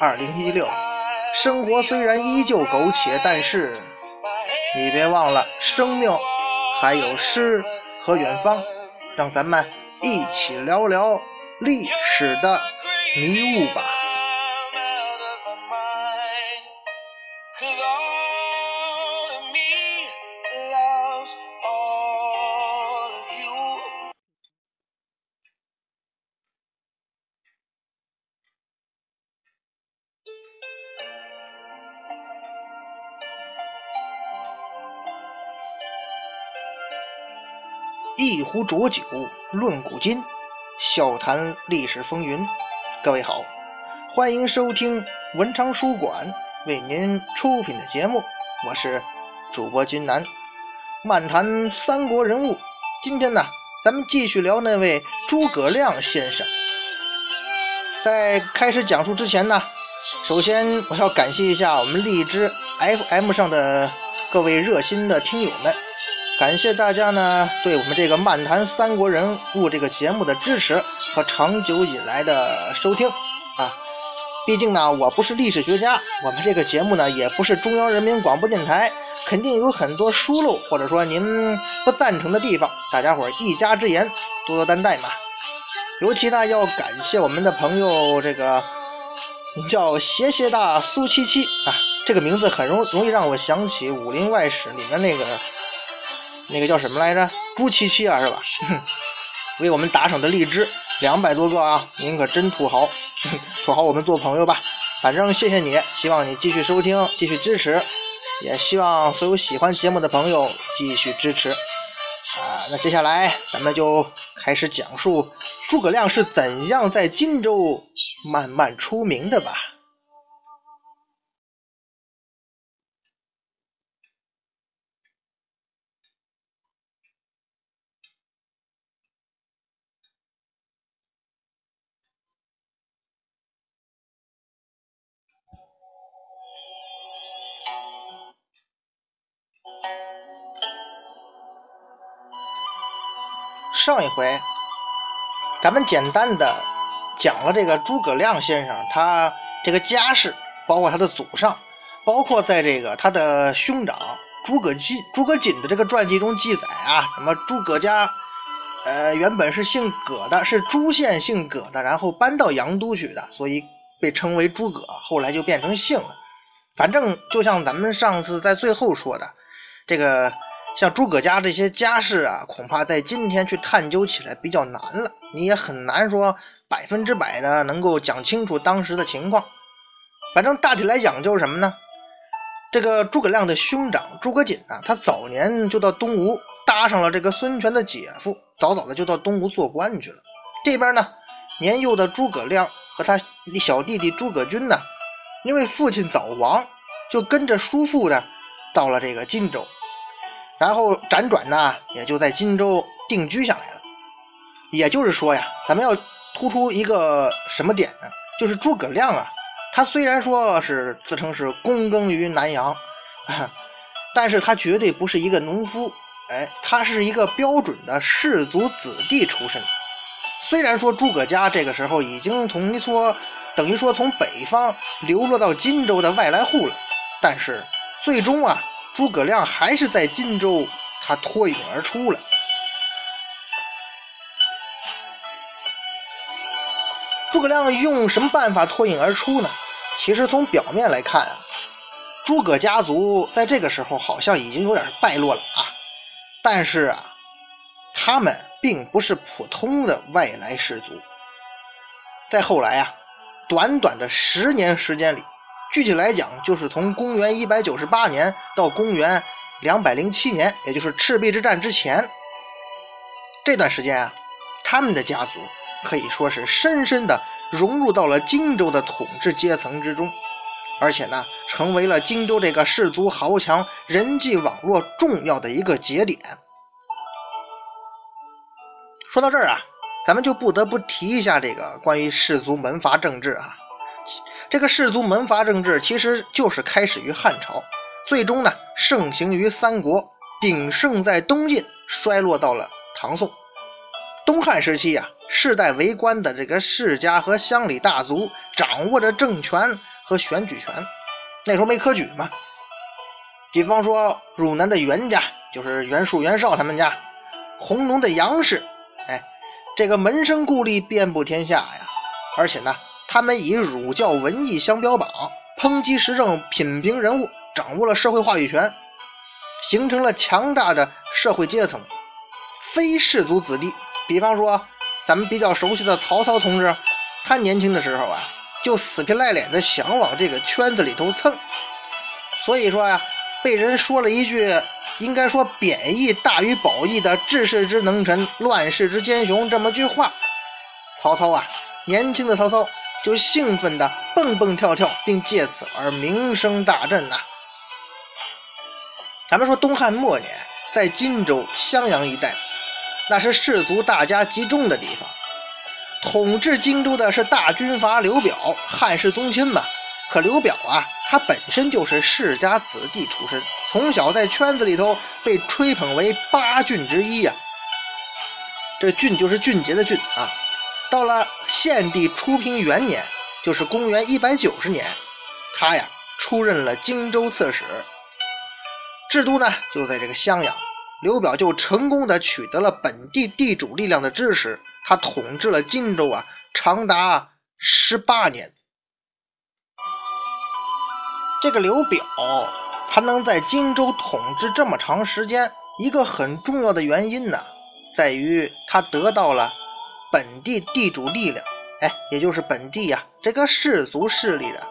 二零一六，生活虽然依旧苟且，但是。你别忘了，生命还有诗和远方，让咱们一起聊聊历史的迷雾吧。一壶浊酒论古今，笑谈历史风云。各位好，欢迎收听文昌书馆为您出品的节目，我是主播君南，漫谈三国人物。今天呢，咱们继续聊那位诸葛亮先生。在开始讲述之前呢，首先我要感谢一下我们荔枝 FM 上的各位热心的听友们。感谢大家呢对我们这个漫谈三国人物这个节目的支持和长久以来的收听啊！毕竟呢，我不是历史学家，我们这个节目呢也不是中央人民广播电台，肯定有很多疏漏或者说您不赞成的地方，大家伙一家之言，多多担待嘛。尤其呢要感谢我们的朋友，这个叫斜斜大苏七七啊，这个名字很容容易让我想起《武林外史》里面那个。那个叫什么来着？朱七七啊，是吧？为我们打赏的荔枝两百多个啊，您可真土豪，土豪我们做朋友吧。反正谢谢你，希望你继续收听，继续支持，也希望所有喜欢节目的朋友继续支持。啊，那接下来咱们就开始讲述诸葛亮是怎样在荆州慢慢出名的吧。上一回，咱们简单的讲了这个诸葛亮先生，他这个家世，包括他的祖上，包括在这个他的兄长诸葛瑾、诸葛瑾的这个传记中记载啊，什么诸葛家，呃，原本是姓葛的，是朱县姓葛的，然后搬到阳都去的，所以被称为诸葛，后来就变成姓了。反正就像咱们上次在最后说的，这个。像诸葛家这些家世啊，恐怕在今天去探究起来比较难了。你也很难说百分之百的能够讲清楚当时的情况。反正大体来讲就是什么呢？这个诸葛亮的兄长诸葛瑾啊，他早年就到东吴搭上了这个孙权的姐夫，早早的就到东吴做官去了。这边呢，年幼的诸葛亮和他小弟弟诸葛均呢，因为父亲早亡，就跟着叔父呢，到了这个荆州。然后辗转呢，也就在荆州定居下来了。也就是说呀，咱们要突出一个什么点呢？就是诸葛亮啊，他虽然说是自称是躬耕于南阳，但是他绝对不是一个农夫，哎，他是一个标准的士族子弟出身。虽然说诸葛家这个时候已经从一说等于说从北方流落到荆州的外来户了，但是最终啊。诸葛亮还是在荆州，他脱颖而出了。诸葛亮用什么办法脱颖而出呢？其实从表面来看啊，诸葛家族在这个时候好像已经有点败落了啊。但是啊，他们并不是普通的外来氏族。在后来啊，短短的十年时间里。具体来讲，就是从公元一百九十八年到公元两百零七年，也就是赤壁之战之前这段时间啊，他们的家族可以说是深深的融入到了荆州的统治阶层之中，而且呢，成为了荆州这个士族豪强人际网络重要的一个节点。说到这儿啊，咱们就不得不提一下这个关于士族门阀政治啊。这个士族门阀政治其实就是开始于汉朝，最终呢盛行于三国，鼎盛在东晋，衰落到了唐宋。东汉时期呀，世代为官的这个世家和乡里大族掌握着政权和选举权，那时候没科举嘛。比方说汝南的袁家，就是袁术、袁绍他们家；弘农的杨氏。哎，这个门生故吏遍布天下呀，而且呢，他们以儒教文艺相标榜，抨击时政，品评人物，掌握了社会话语权，形成了强大的社会阶层。非士族子弟，比方说咱们比较熟悉的曹操同志，他年轻的时候啊，就死皮赖脸的想往这个圈子里头蹭，所以说呀，被人说了一句。应该说贬义大于褒义的治世之能臣，乱世之奸雄这么句话。曹操啊，年轻的曹操就兴奋的蹦蹦跳跳，并借此而名声大振呐。咱们说东汉末年，在荆州、襄阳一带，那是士族大家集中的地方。统治荆州的是大军阀刘表，汉室宗亲嘛。可刘表啊，他本身就是世家子弟出身。从小在圈子里头被吹捧为八俊之一呀，这俊就是俊杰的俊啊。到了献帝初平元年，就是公元一百九十年，他呀出任了荆州刺史，制都呢就在这个襄阳。刘表就成功的取得了本地地主力量的支持，他统治了荆州啊长达十八年。这个刘表。他能在荆州统治这么长时间，一个很重要的原因呢，在于他得到了本地地主力量，哎，也就是本地呀这个氏族势力的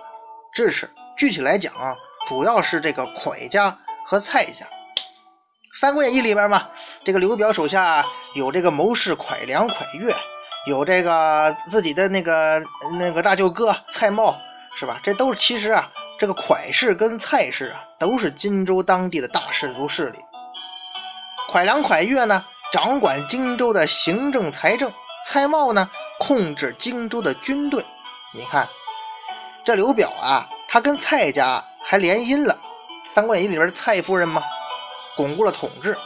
支持。具体来讲啊，主要是这个蒯家和蔡家。《三国演义》里边嘛，这个刘表手下有这个谋士蒯良、蒯越，有这个自己的那个那个大舅哥蔡瑁，是吧？这都是其实啊。这个蒯氏跟蔡氏啊，都是荆州当地的大氏族势力。蒯良、蒯越呢，掌管荆州的行政财政；蔡瑁呢，控制荆州的军队。你看，这刘表啊，他跟蔡家还联姻了，《三国演义》里边的蔡夫人嘛，巩固了统治。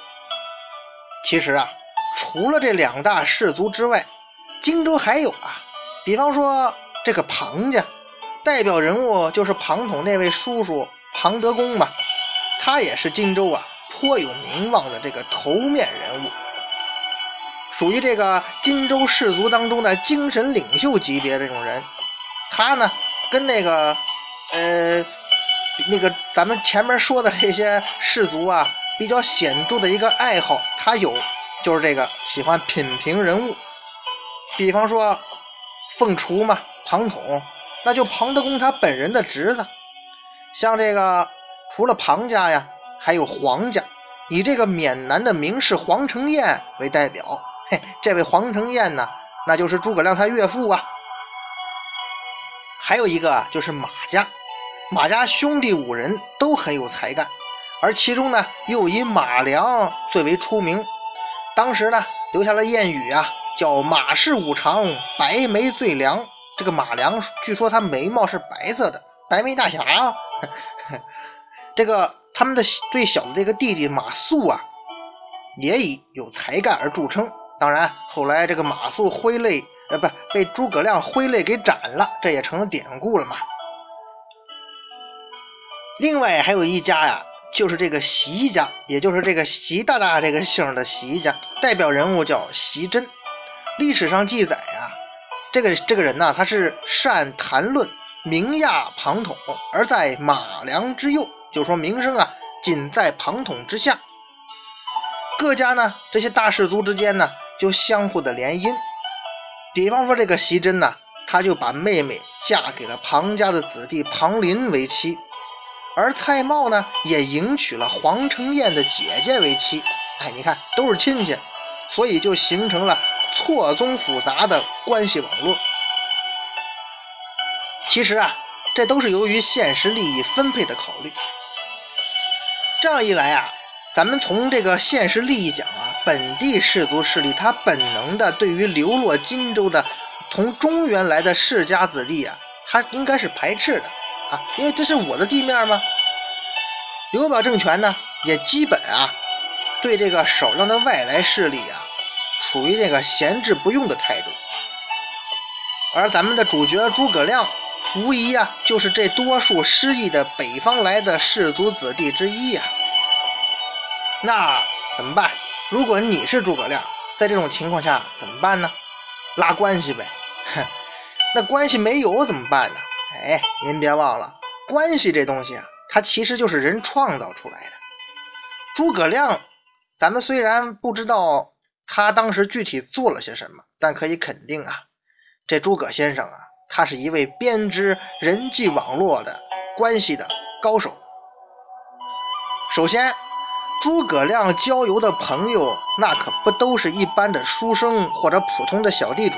其实啊，除了这两大氏族之外，荆州还有啊，比方说这个庞家。代表人物就是庞统那位叔叔庞德公嘛，他也是荆州啊颇有名望的这个头面人物，属于这个荆州士族当中的精神领袖级别这种人。他呢跟那个呃那个咱们前面说的这些士族啊比较显著的一个爱好，他有就是这个喜欢品评人物，比方说凤雏嘛，庞统。那就庞德公他本人的侄子，像这个除了庞家呀，还有黄家，以这个闽南的名士黄承彦为代表。嘿，这位黄承彦呢，那就是诸葛亮他岳父啊。还有一个就是马家，马家兄弟五人都很有才干，而其中呢，又以马良最为出名。当时呢，留下了谚语啊，叫“马氏五常，白眉最良”。这个马良据说他眉毛是白色的，白眉大侠啊。这个他们的最小的这个弟弟马谡啊，也以有才干而著称。当然，后来这个马谡挥泪，呃，不被诸葛亮挥泪给斩了，这也成了典故了嘛。另外还有一家呀，就是这个习家，也就是这个习大大这个姓的习家，代表人物叫习真。历史上记载啊。这个这个人呢，他是善谈论，名亚庞统，而在马良之右，就说名声啊，仅在庞统之下。各家呢，这些大氏族之间呢，就相互的联姻。比方说这个习真呢，他就把妹妹嫁给了庞家的子弟庞林为妻，而蔡瑁呢，也迎娶了黄承彦的姐姐为妻。哎，你看都是亲戚，所以就形成了。错综复杂的关系网络。其实啊，这都是由于现实利益分配的考虑。这样一来啊，咱们从这个现实利益讲啊，本地氏族势力他本能的对于流落荆州的从中原来的世家子弟啊，他应该是排斥的啊，因为这是我的地面吗？刘表政权呢，也基本啊，对这个少量的外来势力啊，处于这个闲置不用的态度。而咱们的主角诸葛亮，无疑啊，就是这多数失意的北方来的氏族子弟之一呀。那怎么办？如果你是诸葛亮，在这种情况下怎么办呢？拉关系呗。哼，那关系没有怎么办呢？哎，您别忘了，关系这东西啊，它其实就是人创造出来的。诸葛亮，咱们虽然不知道他当时具体做了些什么，但可以肯定啊。这诸葛先生啊，他是一位编织人际网络的关系的高手。首先，诸葛亮交游的朋友，那可不都是一般的书生或者普通的小地主。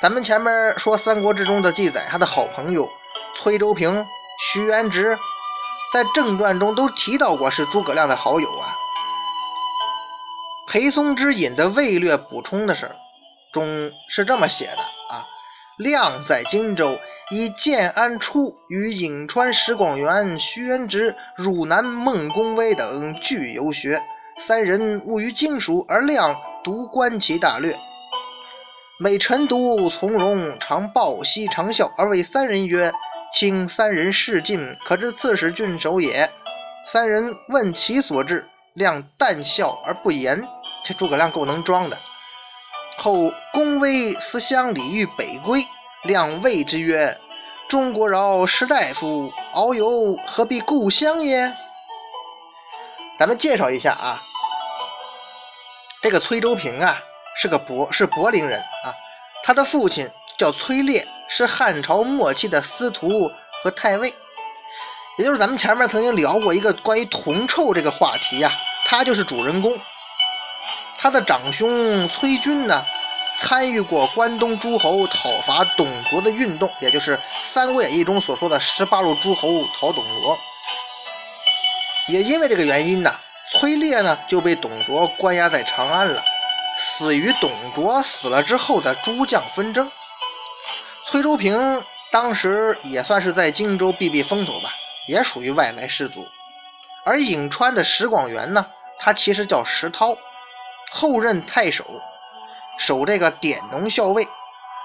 咱们前面说《三国志》中的记载，他的好朋友崔州平、徐元直，在正传中都提到过是诸葛亮的好友啊。裴松之引的魏略补充的是。中是这么写的啊，亮在荆州，以建安初与颍川石广元、徐元直、汝南孟公威等俱游学，三人务于经蜀，而亮独观其大略。每晨读从容，常抱膝长笑，而谓三人曰：“卿三人示进，可知刺史郡守也。”三人问其所至，亮淡笑而不言。这诸葛亮够能装的。后公威思乡里欲北归，亮谓之曰：“中国饶士大夫，遨游何必故乡耶？”咱们介绍一下啊，这个崔州平啊是个柏是柏林人啊，他的父亲叫崔烈，是汉朝末期的司徒和太尉，也就是咱们前面曾经聊过一个关于铜臭这个话题呀，他就是主人公。他的长兄崔军呢，参与过关东诸侯讨伐董卓的运动，也就是《三国演义》中所说的十八路诸侯讨董卓。也因为这个原因呢，崔烈呢就被董卓关押在长安了，死于董卓死了之后的诸将纷争。崔州平当时也算是在荆州避避风头吧，也属于外来士族。而颍川的石广元呢，他其实叫石涛。后任太守，守这个典农校尉，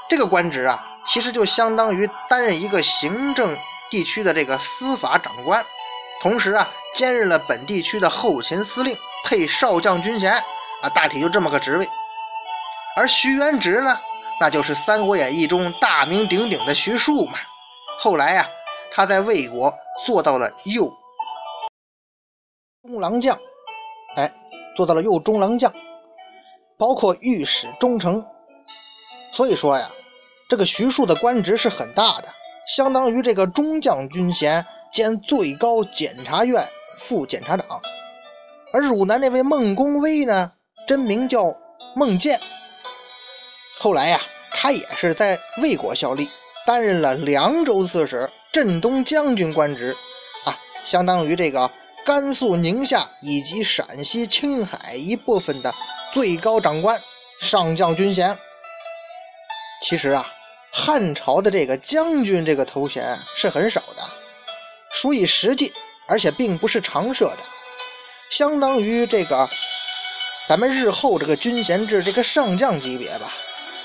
这个官职啊，其实就相当于担任一个行政地区的这个司法长官，同时啊，兼任了本地区的后勤司令，配少将军衔啊，大体就这么个职位。而徐元直呢，那就是《三国演义》中大名鼎鼎的徐庶嘛。后来呀，他在魏国做到了右中郎将，哎，做到了右中郎将。包括御史中丞，所以说呀，这个徐庶的官职是很大的，相当于这个中将军衔兼最高检察院副检察长。而汝南那位孟公威呢，真名叫孟建，后来呀，他也是在魏国效力，担任了凉州刺史、镇东将军官职，啊，相当于这个甘肃、宁夏以及陕西、青海一部分的。最高长官、上将军衔，其实啊，汉朝的这个将军这个头衔是很少的，属以实际，而且并不是常设的，相当于这个咱们日后这个军衔制这个上将级别吧。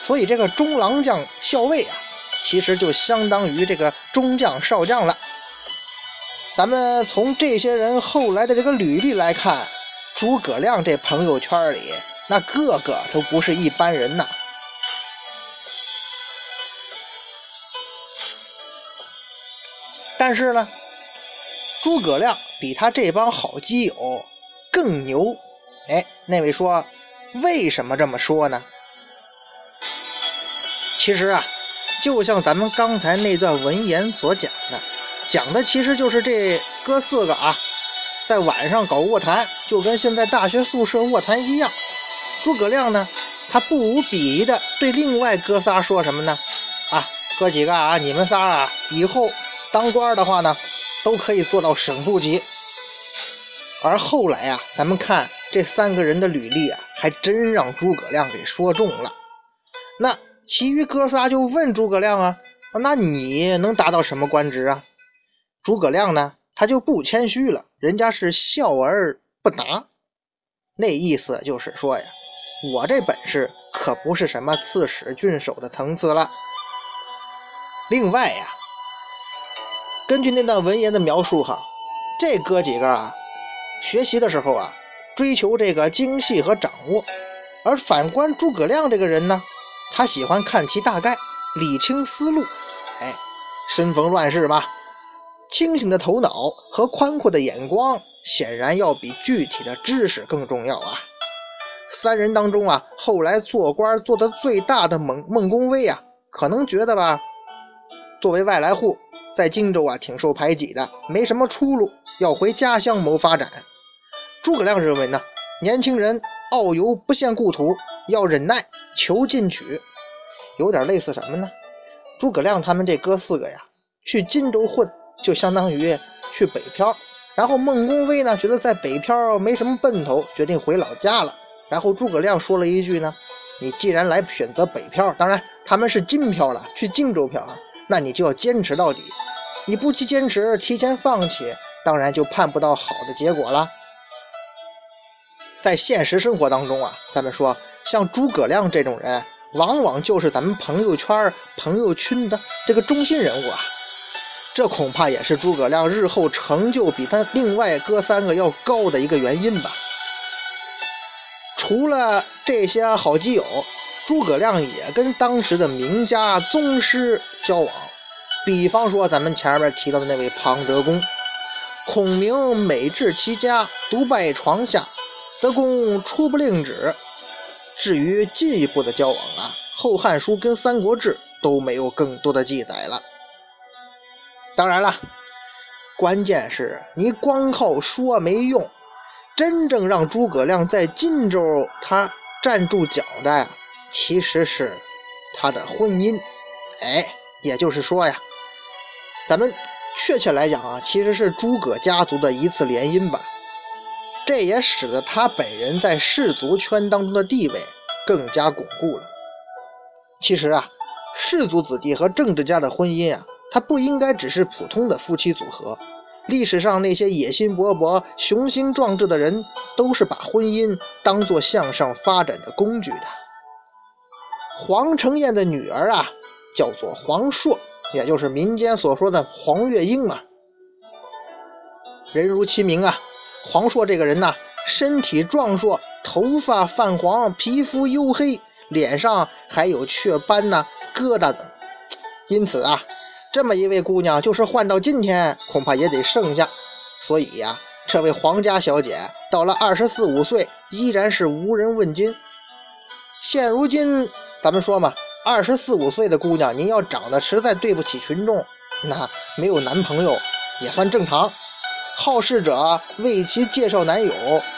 所以这个中郎将、校尉啊，其实就相当于这个中将、少将了。咱们从这些人后来的这个履历来看，诸葛亮这朋友圈里。那个个都不是一般人呐！但是呢，诸葛亮比他这帮好基友更牛。哎，那位说，为什么这么说呢？其实啊，就像咱们刚才那段文言所讲的，讲的其实就是这哥四个啊，在晚上搞卧谈，就跟现在大学宿舍卧谈一样。诸葛亮呢，他不无鄙夷的对另外哥仨说什么呢？啊，哥几个啊，你们仨啊，以后当官的话呢，都可以做到省部级。而后来啊，咱们看这三个人的履历啊，还真让诸葛亮给说中了。那其余哥仨就问诸葛亮啊，那你能达到什么官职啊？诸葛亮呢，他就不谦虚了，人家是笑而不答，那意思就是说呀，我这本事可不是什么刺史、郡守的层次了。另外呀，根据那段文言的描述哈，这哥几个啊。学习的时候啊，追求这个精细和掌握，而反观诸葛亮这个人呢，他喜欢看其大概，理清思路。哎，身逢乱世嘛，清醒的头脑和宽阔的眼光，显然要比具体的知识更重要啊。三人当中啊，后来做官做得最大的孟孟公威啊，可能觉得吧，作为外来户，在荆州啊挺受排挤的，没什么出路。要回家乡谋发展，诸葛亮认为呢，年轻人傲游不限故土，要忍耐求进取，有点类似什么呢？诸葛亮他们这哥四个呀，去荆州混，就相当于去北漂。然后孟公威呢，觉得在北漂没什么奔头，决定回老家了。然后诸葛亮说了一句呢：“你既然来选择北漂，当然他们是金漂了，去荆州漂啊，那你就要坚持到底。你不去坚持，提前放弃。”当然就盼不到好的结果了。在现实生活当中啊，咱们说像诸葛亮这种人，往往就是咱们朋友圈、朋友圈的这个中心人物啊。这恐怕也是诸葛亮日后成就比他另外哥三个要高的一个原因吧。除了这些好基友，诸葛亮也跟当时的名家宗师交往，比方说咱们前面提到的那位庞德公。孔明每至其家，独拜床下，德公初不令旨。至于进一步的交往啊，《后汉书》跟《三国志》都没有更多的记载了。当然了，关键是你光靠说没用，真正让诸葛亮在荆州他站住脚的，其实是他的婚姻。哎，也就是说呀，咱们。确切来讲啊，其实是诸葛家族的一次联姻吧。这也使得他本人在氏族圈当中的地位更加巩固了。其实啊，氏族子弟和政治家的婚姻啊，它不应该只是普通的夫妻组合。历史上那些野心勃勃、雄心壮志的人，都是把婚姻当做向上发展的工具的。黄承彦的女儿啊，叫做黄硕。也就是民间所说的黄月英啊，人如其名啊，黄硕这个人呢，身体壮硕，头发泛黄，皮肤黝黑，脸上还有雀斑呐、疙瘩等。因此啊，这么一位姑娘，就是换到今天，恐怕也得剩下。所以呀，这位黄家小姐到了二十四五岁，依然是无人问津。现如今，咱们说嘛。二十四五岁的姑娘，您要长得实在对不起群众，那没有男朋友也算正常。好事者为其介绍男友，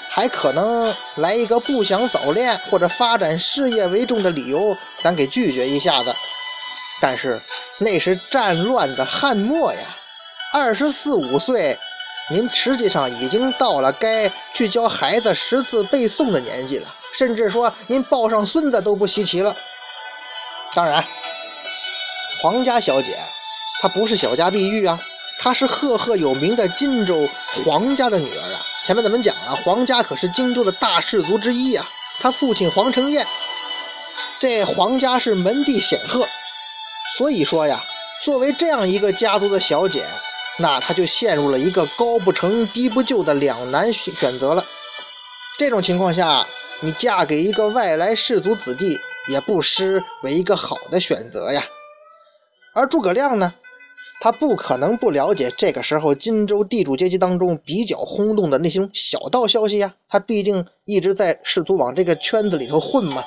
还可能来一个不想早恋或者发展事业为重的理由，咱给拒绝一下子。但是那是战乱的汉末呀，二十四五岁，您实际上已经到了该去教孩子识字背诵的年纪了，甚至说您抱上孙子都不稀奇了。当然，黄家小姐她不是小家碧玉啊，她是赫赫有名的荆州黄家的女儿啊。前面咱们讲了，黄家可是荆州的大氏族之一啊。她父亲黄承彦，这黄家是门第显赫，所以说呀，作为这样一个家族的小姐，那她就陷入了一个高不成低不就的两难选选择了。这种情况下，你嫁给一个外来氏族子弟。也不失为一个好的选择呀。而诸葛亮呢，他不可能不了解这个时候荆州地主阶级当中比较轰动的那些小道消息呀。他毕竟一直在氏族往这个圈子里头混嘛，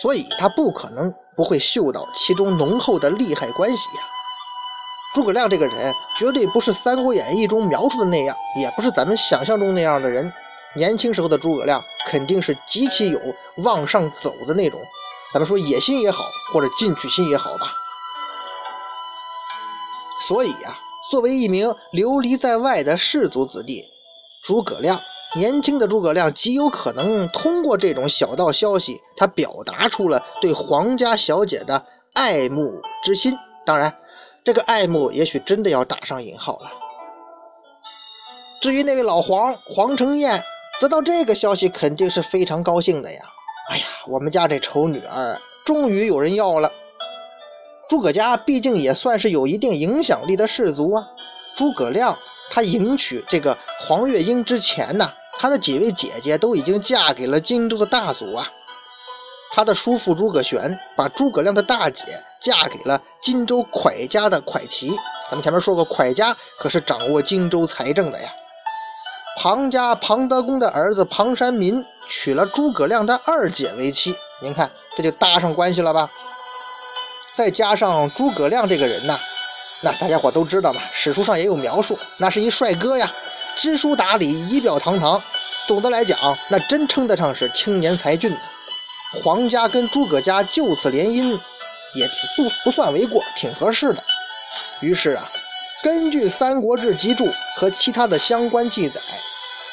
所以他不可能不会嗅到其中浓厚的利害关系呀。诸葛亮这个人绝对不是《三国演义》中描述的那样，也不是咱们想象中那样的人。年轻时候的诸葛亮肯定是极其有往上走的那种，咱们说野心也好，或者进取心也好吧。所以呀，作为一名流离在外的士族子弟，诸葛亮，年轻的诸葛亮极有可能通过这种小道消息，他表达出了对皇家小姐的爱慕之心。当然，这个爱慕也许真的要打上引号了。至于那位老黄黄承彦，得到这个消息肯定是非常高兴的呀！哎呀，我们家这丑女儿终于有人要了。诸葛家毕竟也算是有一定影响力的氏族啊。诸葛亮他迎娶这个黄月英之前呢，他的几位姐姐都已经嫁给了荆州的大族啊。他的叔父诸葛玄把诸葛亮的大姐嫁给了荆州蒯家的蒯齐。咱们前面说过，蒯家可是掌握荆州财政的呀。庞家庞德公的儿子庞山民娶了诸葛亮的二姐为妻，您看这就搭上关系了吧？再加上诸葛亮这个人呐，那大家伙都知道嘛，史书上也有描述，那是一帅哥呀，知书达理，仪表堂堂。总的来讲，那真称得上是青年才俊呢。皇家跟诸葛家就此联姻，也不不算为过，挺合适的。于是啊，根据《三国志》集注和其他的相关记载，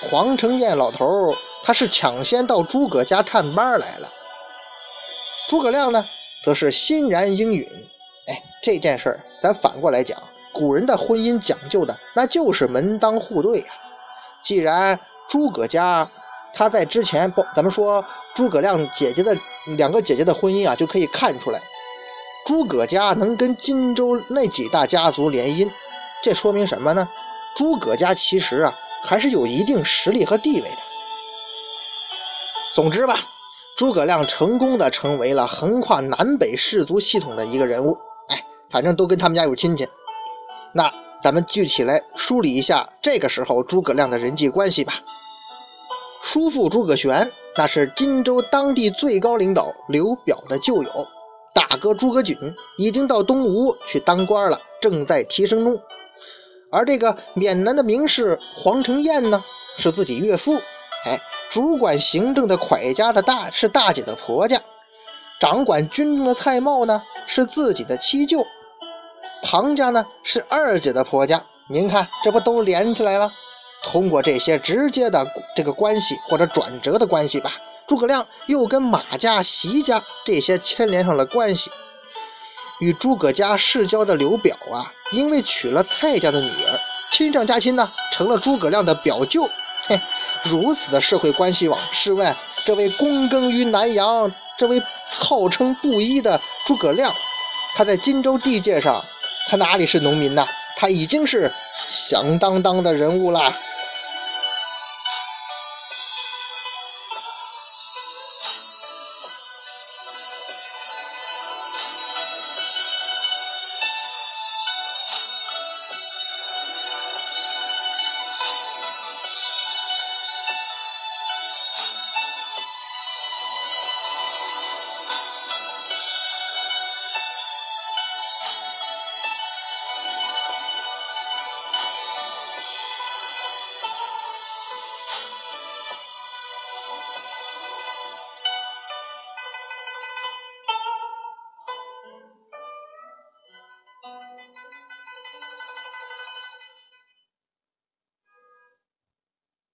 黄承彦老头他是抢先到诸葛家探班来了。诸葛亮呢，则是欣然应允。哎，这件事儿咱反过来讲，古人的婚姻讲究的那就是门当户对呀。既然诸葛家他在之前不，咱们说诸葛亮姐姐的两个姐姐的婚姻啊，就可以看出来，诸葛家能跟荆州那几大家族联姻，这说明什么呢？诸葛家其实啊，还是有一定实力和地位的。总之吧，诸葛亮成功的成为了横跨南北氏族系统的一个人物。哎，反正都跟他们家有亲戚。那咱们具体来梳理一下这个时候诸葛亮的人际关系吧。叔父诸葛玄，那是荆州当地最高领导刘表的旧友；大哥诸葛瑾已经到东吴去当官了，正在提升中。而这个缅南的名士黄承彦呢，是自己岳父。哎，主管行政的蒯家的大是大姐的婆家，掌管军政的蔡瑁呢，是自己的七舅。庞家呢，是二姐的婆家。您看，这不都连起来了？通过这些直接的这个关系或者转折的关系吧，诸葛亮又跟马家、席家这些牵连上了关系。与诸葛家世交的刘表啊，因为娶了蔡家的女儿，亲上加亲呢，成了诸葛亮的表舅。嘿，如此的社会关系网，试问这位躬耕于南阳、这位号称布衣的诸葛亮，他在荆州地界上，他哪里是农民呐？他已经是响当当的人物了。